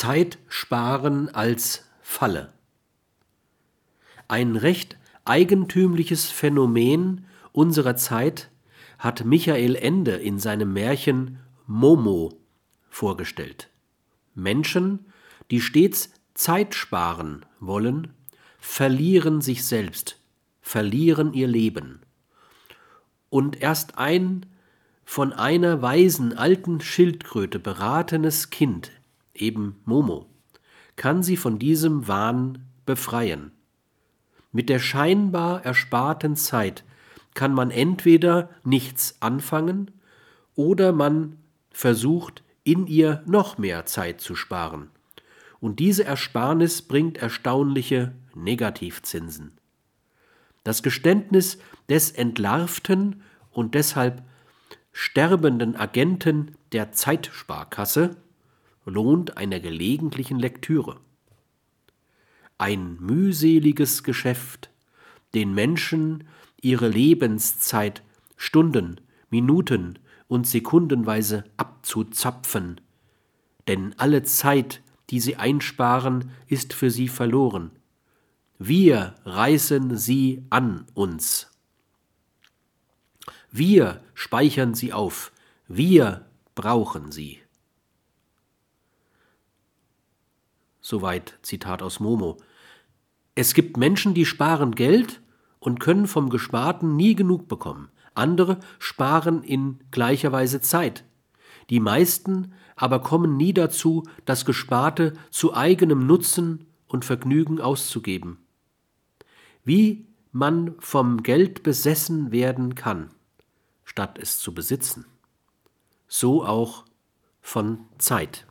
Zeit sparen als Falle. Ein recht eigentümliches Phänomen unserer Zeit hat Michael Ende in seinem Märchen Momo vorgestellt. Menschen, die stets Zeit sparen wollen, verlieren sich selbst, verlieren ihr Leben. Und erst ein von einer weisen alten Schildkröte beratenes Kind, eben Momo, kann sie von diesem Wahn befreien. Mit der scheinbar ersparten Zeit kann man entweder nichts anfangen oder man versucht, in ihr noch mehr Zeit zu sparen. Und diese Ersparnis bringt erstaunliche Negativzinsen. Das Geständnis des entlarvten und deshalb sterbenden Agenten der Zeitsparkasse lohnt einer gelegentlichen Lektüre. Ein mühseliges Geschäft, den Menschen ihre Lebenszeit Stunden, Minuten und Sekundenweise abzuzapfen, denn alle Zeit, die sie einsparen, ist für sie verloren. Wir reißen sie an uns. Wir speichern sie auf. Wir brauchen sie. Soweit Zitat aus Momo. Es gibt Menschen, die sparen Geld und können vom Gesparten nie genug bekommen. Andere sparen in gleicher Weise Zeit. Die meisten aber kommen nie dazu, das Gesparte zu eigenem Nutzen und Vergnügen auszugeben. Wie man vom Geld besessen werden kann, statt es zu besitzen. So auch von Zeit.